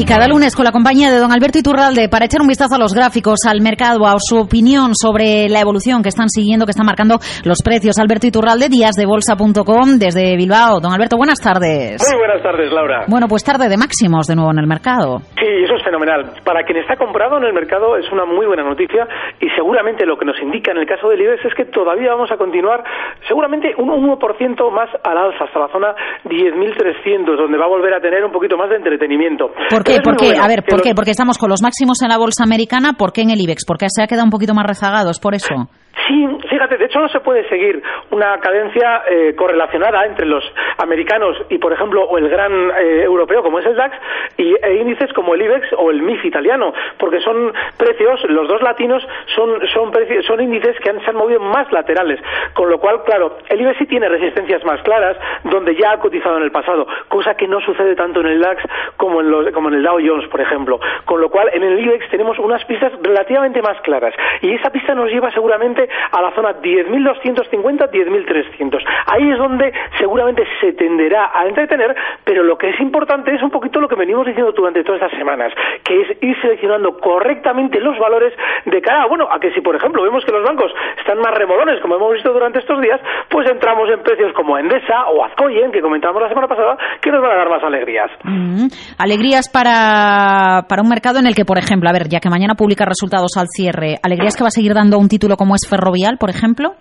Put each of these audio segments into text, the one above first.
Y cada lunes con la compañía de don Alberto Iturralde para echar un vistazo a los gráficos, al mercado, a su opinión sobre la evolución que están siguiendo, que están marcando los precios. Alberto Iturralde, díasdebolsa.com desde Bilbao. Don Alberto, buenas tardes. Muy buenas tardes, Laura. Bueno, pues tarde de máximos de nuevo en el mercado. Sí, eso es fenomenal. Para quien está comprado en el mercado es una muy buena noticia y seguramente lo que nos indica en el caso del IBEX es que todavía vamos a continuar seguramente un 1% más al alza hasta la zona 10.300, donde va a volver a tener un poquito más de entretenimiento. ¿Por qué? ¿Por qué? a ver, ¿por qué? Porque estamos con los máximos en la bolsa americana, ¿por qué en el IBEX? Porque se ha quedado un poquito más rezagado, ¿es por eso? Sí, fíjate, de hecho no se puede seguir una cadencia eh, correlacionada entre los americanos y, por ejemplo, o el gran eh, europeo como es el DAX y e índices como el IBEX o el MIF italiano, porque son precios, los dos latinos son son precios, son índices que han, se han movido más laterales, con lo cual, claro, el IBEX sí tiene resistencias más claras, donde ya ha cotizado en el pasado, cosa que no sucede tanto en el DAX como en, los, como en el Dow Jones, por ejemplo, con lo cual en el IBEX tenemos unas pistas relativamente más claras y esa pista nos lleva seguramente a la zona 10.250, 10.300. Ahí es donde seguramente se tenderá a entretener, pero lo que es importante es un poquito lo que venimos diciendo durante todas estas semanas, que es ir seleccionando correctamente los valores de cara, bueno, a que si por ejemplo vemos que los bancos están más remolones, como hemos visto durante estos días, pues entramos en precios como Endesa o Azcoyen, que comentábamos la semana pasada, que nos van a dar más alegrías. Mm, alegrías para, para un mercado en el que, por ejemplo, a ver, ya que mañana publica resultados al cierre, alegrías que va a seguir dando un título como es Ferrovial, por ejemplo?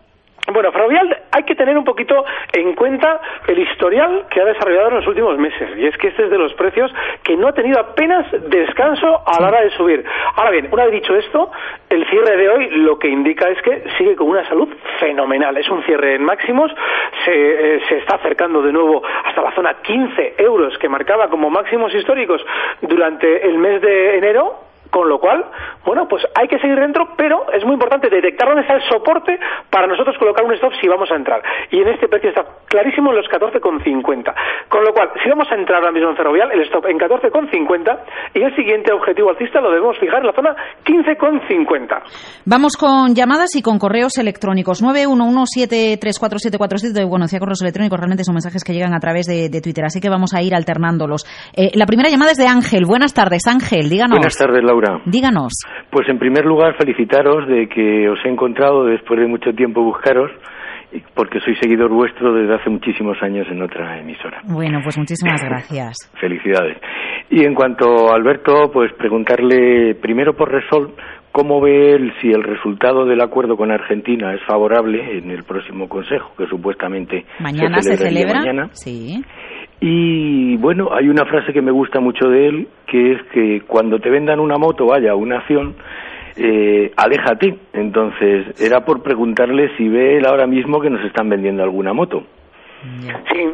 Bueno, Ferrovial hay que tener un poquito en cuenta el historial que ha desarrollado en los últimos meses. Y es que este es de los precios que no ha tenido apenas descanso a la hora de subir. Ahora bien, una vez dicho esto, el cierre de hoy lo que indica es que sigue con una salud fenomenal. Es un cierre en máximos, se, eh, se está acercando de nuevo hasta la zona 15 euros que marcaba como máximos históricos durante el mes de enero con lo cual, bueno, pues hay que seguir dentro, pero es muy importante detectar dónde está el soporte para nosotros colocar un stop si vamos a entrar. Y en este precio está clarísimo en los 14,50. Con lo cual, si vamos a entrar ahora mismo en Ferrovial, el stop en 14,50 y el siguiente objetivo alcista lo debemos fijar en la zona 15,50. Vamos con llamadas y con correos electrónicos. 911734747. Bueno, decía correos electrónicos, realmente son mensajes que llegan a través de, de Twitter, así que vamos a ir alternándolos. Eh, la primera llamada es de Ángel. Buenas tardes, Ángel, díganos. Buenas tardes, Laura. Díganos. Pues en primer lugar felicitaros de que os he encontrado después de mucho tiempo buscaros porque soy seguidor vuestro desde hace muchísimos años en otra emisora. Bueno, pues muchísimas gracias. Felicidades. Y en cuanto a Alberto, pues preguntarle primero por Resol, ¿cómo ve él si el resultado del acuerdo con Argentina es favorable en el próximo Consejo, que supuestamente mañana se, celebra? Mañana? Sí. Y bueno, hay una frase que me gusta mucho de él, que es que cuando te vendan una moto, vaya, una acción, eh, aléjate. Entonces, era por preguntarle si ve él ahora mismo que nos están vendiendo alguna moto. Sí,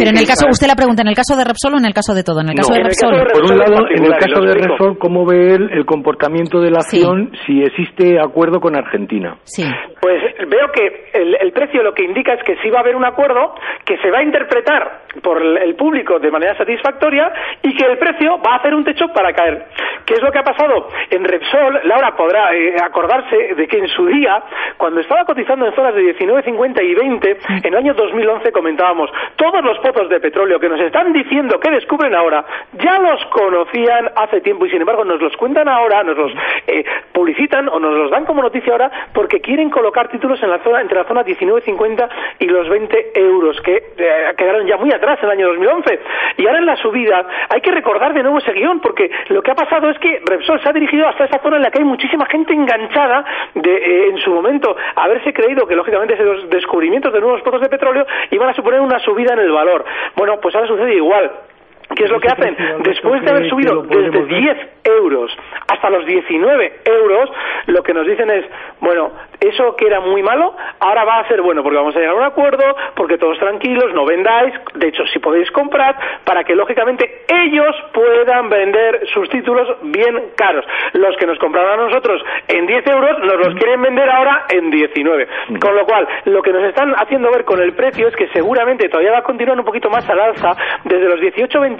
pero en el caso, usted la pregunta, ¿en el caso de Repsol o en el caso de todo? En el caso, de, Repsol. Por un lado, en el caso de Repsol, ¿cómo ve él el comportamiento de la acción si existe acuerdo con Argentina? Sí. Pues veo que el, el, precio lo que indica es que sí va a haber un acuerdo que se va a interpretar por el público de manera satisfactoria y que el precio va a hacer un techo para caer. ¿Qué es lo que ha pasado? En Repsol, Laura podrá eh, acordarse de que en su día, cuando estaba cotizando en zonas de 19,50 y 20, en el año 2011 comentábamos, todos los pozos de petróleo que nos están diciendo que descubren ahora, ya los conocían hace tiempo y sin embargo nos los cuentan ahora, nos los eh, publicitan o nos los dan como noticia ahora porque quieren colocar títulos en la zona, entre la zona 19,50 y los 20 euros que eh, quedaron ya muy atrás en el año 2011. Y ahora en la subida hay que recordar de nuevo ese guion porque lo que ha pasado es que Repsol se ha dirigido hasta esa zona en la que hay muchísima gente enganchada de, eh, en su momento haberse creído que lógicamente esos descubrimientos de nuevos pozos de petróleo iban a suponer una subida en el valor. Bueno, pues ahora sucede igual. ¿Qué es lo que hacen? Después de haber subido desde 10 euros hasta los 19 euros, lo que nos dicen es, bueno, eso que era muy malo, ahora va a ser bueno porque vamos a llegar a un acuerdo, porque todos tranquilos, no vendáis, de hecho si podéis comprar, para que lógicamente ellos puedan vender sus títulos bien caros. Los que nos compraron a nosotros en 10 euros nos los quieren vender ahora en 19. Con lo cual, lo que nos están haciendo ver con el precio es que seguramente todavía va a continuar un poquito más al alza desde los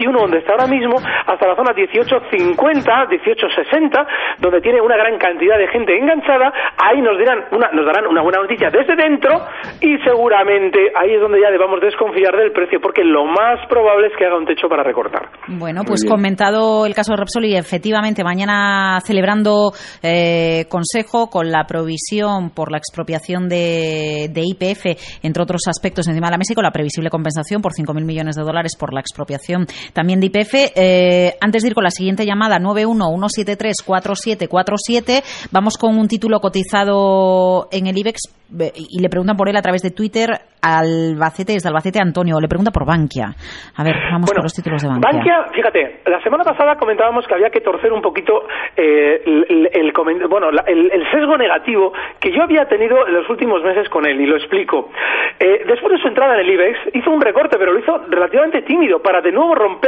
18.21 donde está ahora mismo hasta la zona 18.50, 18.60, donde tiene una gran cantidad de gente enganchada. Ahí nos dirán una, nos darán una buena noticia desde dentro y seguramente ahí es donde ya debamos desconfiar del precio porque lo más probable es que haga un techo para recortar. Bueno, pues comentado el caso de Repsol y efectivamente mañana celebrando eh, consejo con la provisión por la expropiación de, de, IPF, entre otros aspectos encima de la mesa y con la previsible compensación por 5.000 millones de dólares por la expropiación también de IPF. Eh, antes de ir con la siguiente llamada, 911734747, vamos con un título cotizado en el IBEX y le preguntan por él a través de Twitter Albacete, desde Albacete Antonio, le pregunta por Bankia. A ver, vamos con los títulos de Bankia. Bankia, fíjate, la semana pasada comentábamos que había que torcer un poquito eh, el, bueno, el, sesgo negativo que yo había tenido en los últimos meses con él, y lo explico. Eh, después de su entrada en el IBEX, hizo un recorte, pero lo hizo relativamente tímido, para de nuevo romper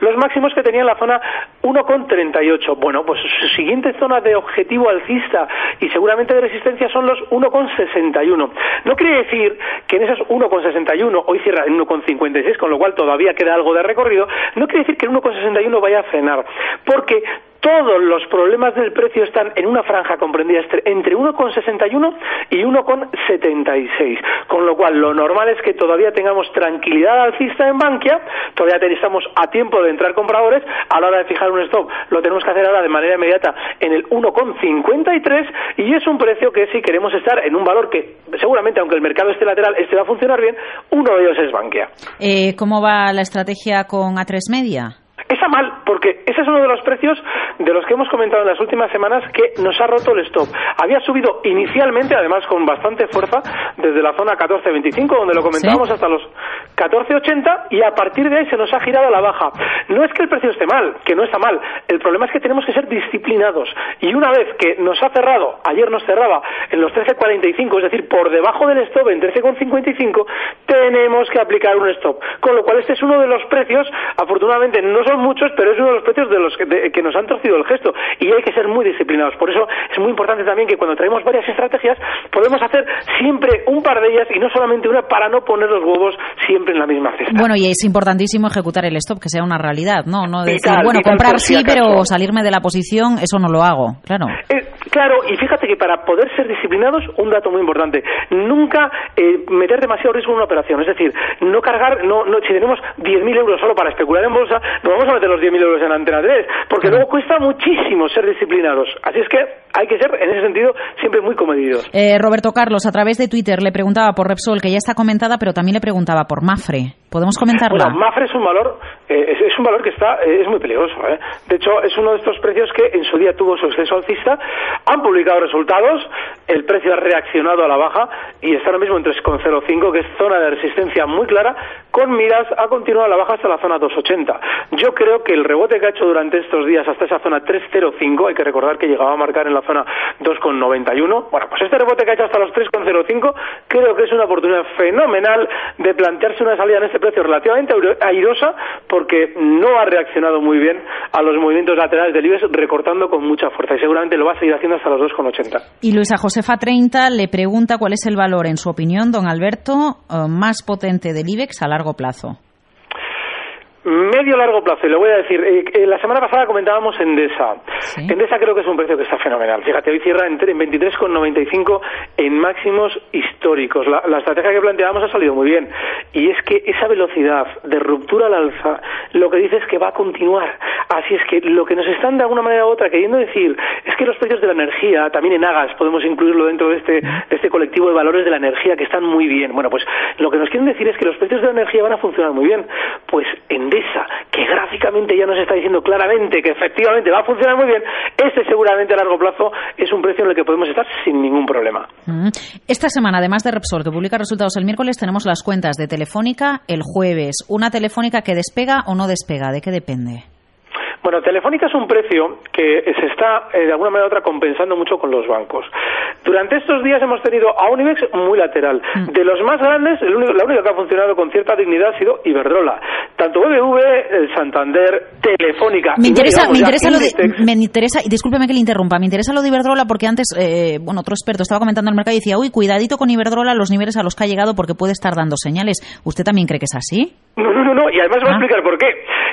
los máximos que tenía en la zona 1,38. Bueno, pues su siguiente zona de objetivo alcista y seguramente de resistencia son los 1,61. No quiere decir que en esos 1,61, hoy cierra en 1,56, con lo cual todavía queda algo de recorrido, no quiere decir que el 1,61 vaya a frenar, porque todos los problemas del precio están en una franja comprendida entre 1,61 y 1,76. Con lo cual, lo normal es que todavía tengamos tranquilidad alcista en Bankia, todavía estamos a tiempo de entrar compradores, a la hora de fijar un stop lo tenemos que hacer ahora de manera inmediata en el 1,53 y es un precio que si queremos estar en un valor que seguramente, aunque el mercado esté lateral, este va a funcionar bien, uno de ellos es Bankia. Eh, ¿Cómo va la estrategia con A3 Media? Esa mal, porque ese es uno de los precios de los que hemos comentado en las últimas semanas que nos ha roto el stop. Había subido inicialmente, además con bastante fuerza, desde la zona 14.25, donde lo comentábamos, hasta los 14.80, y a partir de ahí se nos ha girado a la baja. No es que el precio esté mal, que no está mal. El problema es que tenemos que ser disciplinados. Y una vez que nos ha cerrado, ayer nos cerraba en los 13.45, es decir, por debajo del stop en 13.55, tenemos que aplicar un stop. Con lo cual, este es uno de los precios, afortunadamente, no son muchos, pero es uno de los precios de los que, nos han torcido el gesto y hay que ser muy disciplinados. Por eso es muy importante también que cuando traemos varias estrategias podemos hacer siempre un par de ellas y no solamente una para no poner los huevos siempre en la misma cesta. Bueno, y es importantísimo ejecutar el stop, que sea una realidad, ¿no? No decir, bueno, comprar sí, pero salirme de la posición, eso no lo hago, claro. Eh, claro, y fíjate que para poder ser disciplinados, un dato muy importante, nunca eh, meter demasiado riesgo en una operación, es decir, no cargar, no, no si tenemos 10.000 euros solo para especular en bolsa, no vamos a meter los 10.000 euros en Antena 3, porque luego cuesta muchísimo ser disciplinados. Así es que hay que ser, en ese sentido, siempre muy comedidos. Eh, Roberto Carlos, a través de Twitter, le preguntaba por Repsol, que ya está comentada, pero también le preguntaba por Mafre. ¿Podemos comentarla? Bueno, Mafre es un valor, eh, es, un valor que está, eh, es muy peligroso. De hecho, es uno de estos precios que en su día tuvo su exceso alcista, han publicado resultados, el precio ha reaccionado a la baja y está ahora mismo en 3,05, que es zona de resistencia muy clara, con miras a continuar a la baja hasta la zona 2,80. Yo creo que el rebote que ha hecho durante estos días hasta esa zona 3,05, hay que recordar que llegaba a marcar en la zona 2,91, bueno, pues este rebote que ha hecho hasta los 3,05 creo que es una oportunidad fenomenal de plantearse una salida en este precio relativamente airosa porque no ha reaccionado muy bien a los movimientos laterales del IBEX recortando con mucha fuerza y seguramente lo va a seguir haciendo hasta los 2,80. Y Luisa Josefa 30 le pregunta cuál es el valor, en su opinión, don Alberto, eh, más potente del IBEX a largo plazo. Medio largo plazo, y le voy a decir, eh, eh, la semana pasada comentábamos Endesa. Endesa creo que es un precio que está fenomenal. Fíjate, hoy cierra en, 23,95 en máximos históricos. La, estrategia que planteábamos ha salido muy bien. Y es que esa velocidad de ruptura al alza lo que dice es que va a continuar. Así es que lo que nos están de alguna manera u otra queriendo decir es que los precios de la energía, también en Agas, podemos incluirlo dentro de este, de este colectivo de valores de la energía que están muy bien. Bueno, pues lo que nos quieren decir es que los precios de la energía van a funcionar muy bien. Pues en Que gráficamente ya nos está diciendo claramente que efectivamente va a funcionar muy bien, este seguramente a largo plazo es un precio en el que podemos estar sin ningún problema. Mm. Esta semana, además de Repsol, que publica resultados el miércoles, tenemos las cuentas de Telefónica el jueves. Una Telefónica que despega o no despega, ¿de qué depende? Bueno, Telefónica es un precio que se está eh, de alguna manera u otra compensando mucho con los bancos. Durante estos días hemos tenido a un IBEX muy lateral. Mm. De los más grandes, el único, la única que ha funcionado con cierta dignidad ha sido Iberdrola. Tanto BBV, Santander, Telefónica. Me interesa, me interesa, lo de, me interesa, y discúlpeme que le interrumpa, me interesa lo de Iberdrola porque antes, eh, bueno, otro experto estaba comentando en el mercado y decía, uy, cuidadito con Iberdrola, los niveles a los que ha llegado porque puede estar dando señales. ¿Usted también cree que es así? No, no, no, y además voy a ah. explicar por qué.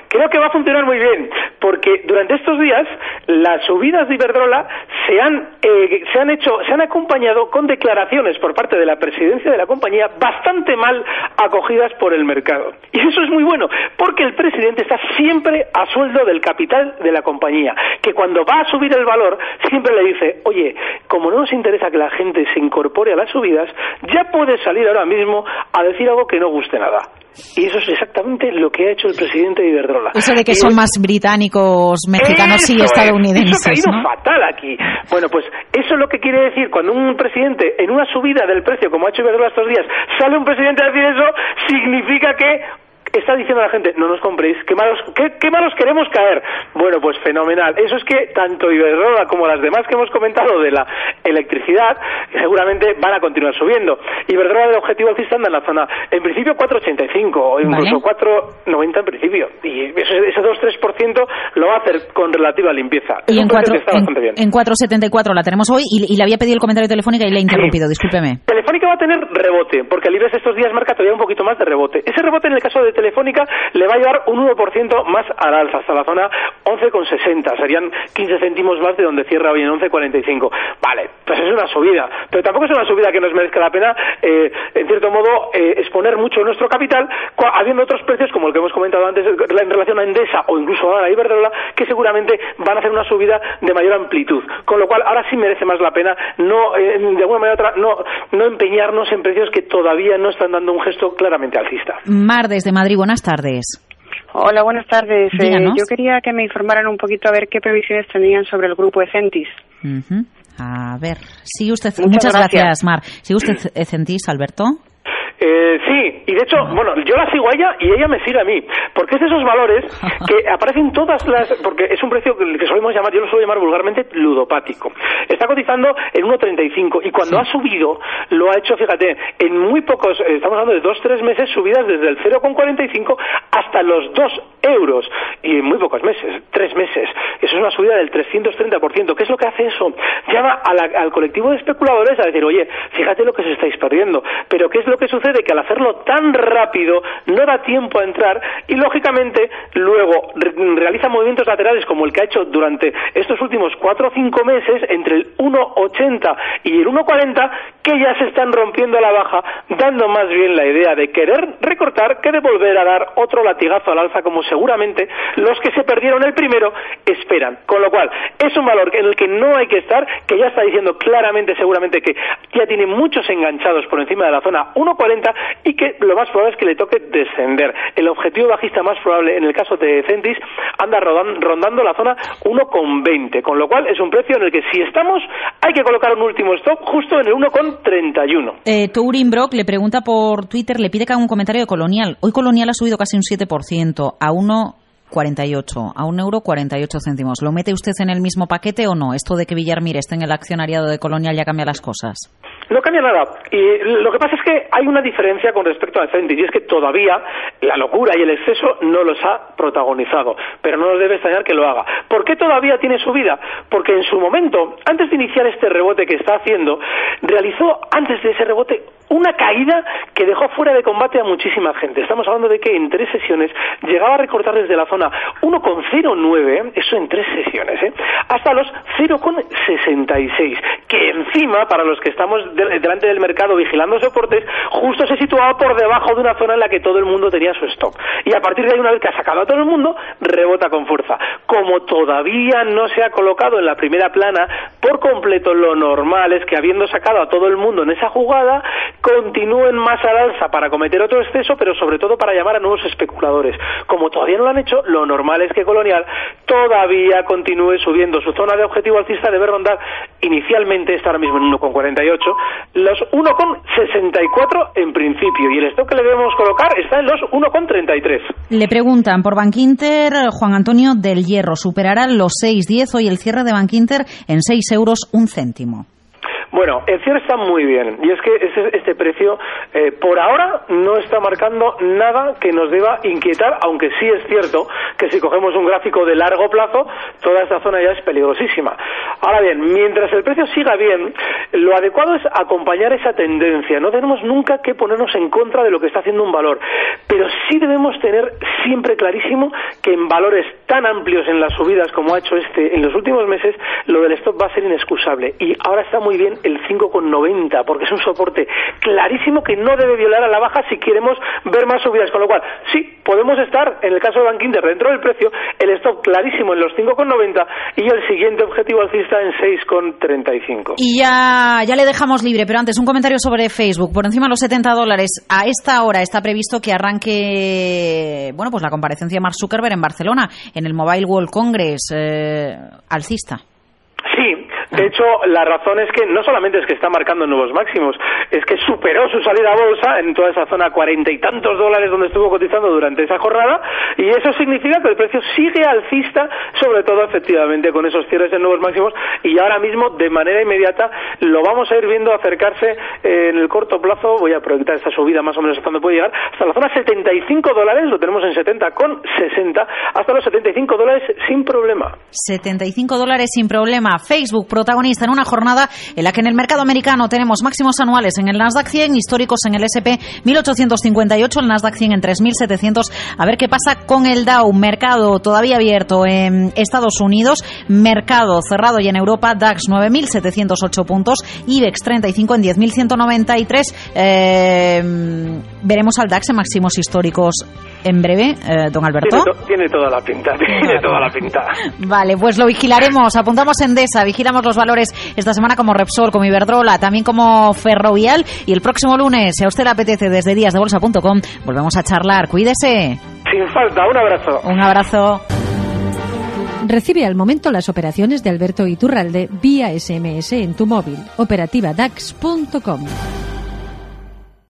Creo que va a funcionar muy bien, porque durante estos días las subidas de Iberdrola se han, eh, se han hecho, se han acompañado con declaraciones por parte de la presidencia de la compañía bastante mal acogidas por el mercado. Y eso es muy bueno, porque el presidente está siempre a sueldo del capital de la compañía, que cuando va a subir el valor siempre le dice, oye, como no nos interesa que la gente se incorpore a las subidas, ya puedes salir ahora mismo a decir algo que no guste nada. Y eso es exactamente lo que ha hecho el presidente de Iberdrola. Eso de que son más británicos, mexicanos y estadounidenses. eso ha fatal aquí. Bueno, pues eso es lo que quiere decir cuando un presidente, en una subida del precio, como ha hecho Iberdrola estos días, sale un presidente a decir eso, significa que está diciendo la gente, no nos compréis, qué malos, qué, malos queremos caer. Bueno, pues fenomenal. Eso es que tanto Iberdrola como las demás que hemos comentado de la electricidad seguramente van a continuar subiendo. Iberdrola del objetivo alcista anda en la zona, en principio 4,85 o incluso 4,90 en principio. Y ese, ese 2-3% lo va a hacer con relativa limpieza. y en, 4,74 la tenemos hoy y, le había pedido el comentario telefónica y le he interrumpido, discúlpeme. Telefónica va a tener rebote, porque el IBEX estos días marca todavía un poquito más de rebote. Ese rebote en el caso de Telefónica le va a llevar un 1% más al alza, hasta la zona 11,60. Serían 15 céntimos más de donde cierra hoy en 11,45. Vale, pues es una subida, pero tampoco es una subida que nos merezca la pena, eh, en cierto modo, eh, exponer mucho nuestro capital, habiendo otros precios, como el que hemos comentado antes, en relación a Endesa o incluso a la Iberdrola, que seguramente van a hacer una subida de mayor amplitud. Con lo cual, ahora sí merece más la pena no, eh, de alguna manera otra, no, no empeñarnos en precios que todavía no están dando un gesto claramente alcista. Mar, desde Madrid buenas tardes. Hola, buenas tardes. Eh, yo quería que me informaran un poquito a ver qué previsiones tenían sobre el grupo Ecentis. A ver, sí usted. Muchas, gracias. Mar. ¿Sigue usted Ecentis, Alberto? Eh, sí, y de hecho, bueno, yo la sigo a ella y ella me sigue a mí, porque es de esos valores que aparecen todas las, porque es un precio que solemos llamar, yo lo suelo llamar vulgarmente ludopático. Está cotizando en 1,35 y cuando ha subido, lo ha hecho, fíjate, en muy pocos, eh, estamos hablando de dos, tres meses, subidas desde el 0,45 hasta los 2 euros y en muy pocos meses, tres meses. Eso es una subida del 330%. ¿Qué es lo que hace eso? Llama al colectivo de especuladores a decir, oye, fíjate lo que se estáis perdiendo, pero ¿qué es lo que sucede? De que al hacerlo tan rápido no da tiempo a entrar y lógicamente luego realiza movimientos laterales como el que ha hecho durante estos últimos cuatro o cinco meses entre el 1,80 y el 1,40 que ya se están rompiendo a la baja, dando más bien la idea de querer recortar que de volver a dar otro latigazo al alza como seguramente los que se perdieron el primero esperan. Con lo cual, es un valor en el que no hay que estar, que ya está diciendo claramente seguramente que ya tiene muchos enganchados por encima de la zona 1,40 y que lo más probable es que le toque descender. El objetivo bajista más probable en el caso de Centis anda rondando la zona 1,20, con lo cual es un precio en el que si estamos hay que colocar un último stop justo en el 1,31. Eh, Tourin Brock le pregunta por Twitter, le pide que haga un comentario de Colonial. Hoy Colonial ha subido casi un 7% a 1,48, a 1,48 euro 48 céntimos. ¿Lo mete usted en el mismo paquete o no? Esto de que Villarmir esté en el accionariado de Colonial ya cambia las cosas. No cambia nada. Y lo que pasa es que hay una diferencia con respecto a Centis y es que todavía la locura y el exceso no los ha protagonizado, pero no nos debe extrañar que lo haga. ¿Por qué todavía tiene su vida? Porque en su momento, antes de iniciar este rebote que está haciendo, realizó antes de ese rebote una caída que dejó fuera de combate a muchísima gente. Estamos hablando de que en tres sesiones llegaba a recortar desde la zona 1,09, eso en tres sesiones, ¿eh? hasta los 0,66, que encima, para los que estamos delante del mercado vigilando soportes, justo se situaba por debajo de una zona en la que todo el mundo tenía su stock. Y a partir de ahí, una vez que ha sacado a todo el mundo, rebota con fuerza. Como todavía no se ha colocado en la primera plana por completo, lo normal es que habiendo sacado a todo el mundo en esa jugada, continúen más al alza para cometer otro exceso, pero sobre todo para llamar a nuevos especuladores. Como todavía no lo han hecho, lo normal es que Colonial todavía continúe subiendo. Su zona de objetivo alcista debe rondar inicialmente, está ahora mismo en 1,48, los 1,64 en principio y el stock que le debemos colocar está en los 1,33. Le preguntan por Bankinter, Juan Antonio del hierro superará los 6,10. Hoy el cierre de Bankinter en 6 euros un céntimo. Bueno, el cierre está muy bien y es que este, precio eh, por ahora no está marcando nada que nos deba inquietar, aunque sí es cierto que si cogemos un gráfico de largo plazo, toda esta zona ya es peligrosísima. Ahora bien, mientras el precio siga bien, lo adecuado es acompañar esa tendencia. No tenemos nunca que ponernos en contra de lo que está haciendo un valor, pero sí debemos tener siempre clarísimo que en valores tan amplios en las subidas como ha hecho este en los últimos meses, lo del stop va a ser inexcusable. Y ahora está muy bien el 5,90, porque es un soporte clarísimo que no debe violar a la baja si queremos ver más subidas. Con lo cual, sí, podemos estar, en el caso de Bankinter, dentro del precio, el stop clarísimo en los 5,90 y el siguiente objetivo alcista en 6,35. Y ya, ya le dejamos libre, pero antes un comentario sobre Facebook. Por encima de los 70 dólares, a esta hora está previsto que arranque, bueno, pues la comparecencia de Mark Zuckerberg en Barcelona, en el Mobile World Congress, eh, alcista. De hecho, la razón es que no solamente es que está marcando nuevos máximos, es que superó su salida a bolsa en toda esa zona cuarenta y tantos dólares donde estuvo cotizando durante esa jornada y eso significa que el precio sigue alcista, sobre todo efectivamente con esos cierres de nuevos máximos y ahora mismo de manera inmediata lo vamos a ir viendo acercarse en el corto plazo, voy a proyectar esta subida más o menos hasta donde puede llegar, hasta la zona 75 dólares, lo tenemos en 70 con 60, hasta los 75 dólares sin problema. 75 dólares sin problema. Facebook protagonista en una jornada en la que en el mercado americano tenemos máximos anuales en el Nasdaq 100, históricos en el SP 1858, el Nasdaq 100 en 3700. A ver qué pasa con el Dow, mercado todavía abierto en Estados Unidos, mercado cerrado y en Europa, DAX 9708 puntos, IBEX 35 en 10193. Eh, veremos al DAX en máximos históricos en breve, eh, don Alberto. Tiene, toda la pinta, tiene toda la pinta. Vale, pues lo vigilaremos. Apuntamos en DESA, vigilamos los valores esta semana como Repsol, como Iberdrola, también como Ferrovial. Y el próximo lunes, si a usted le apetece, desde díasdebolsa.com, volvemos a charlar. Cuídese. Sin falta, un abrazo. Un abrazo. Recibe al momento las operaciones de Alberto Iturralde vía SMS en tu móvil. Operativa DAX.com.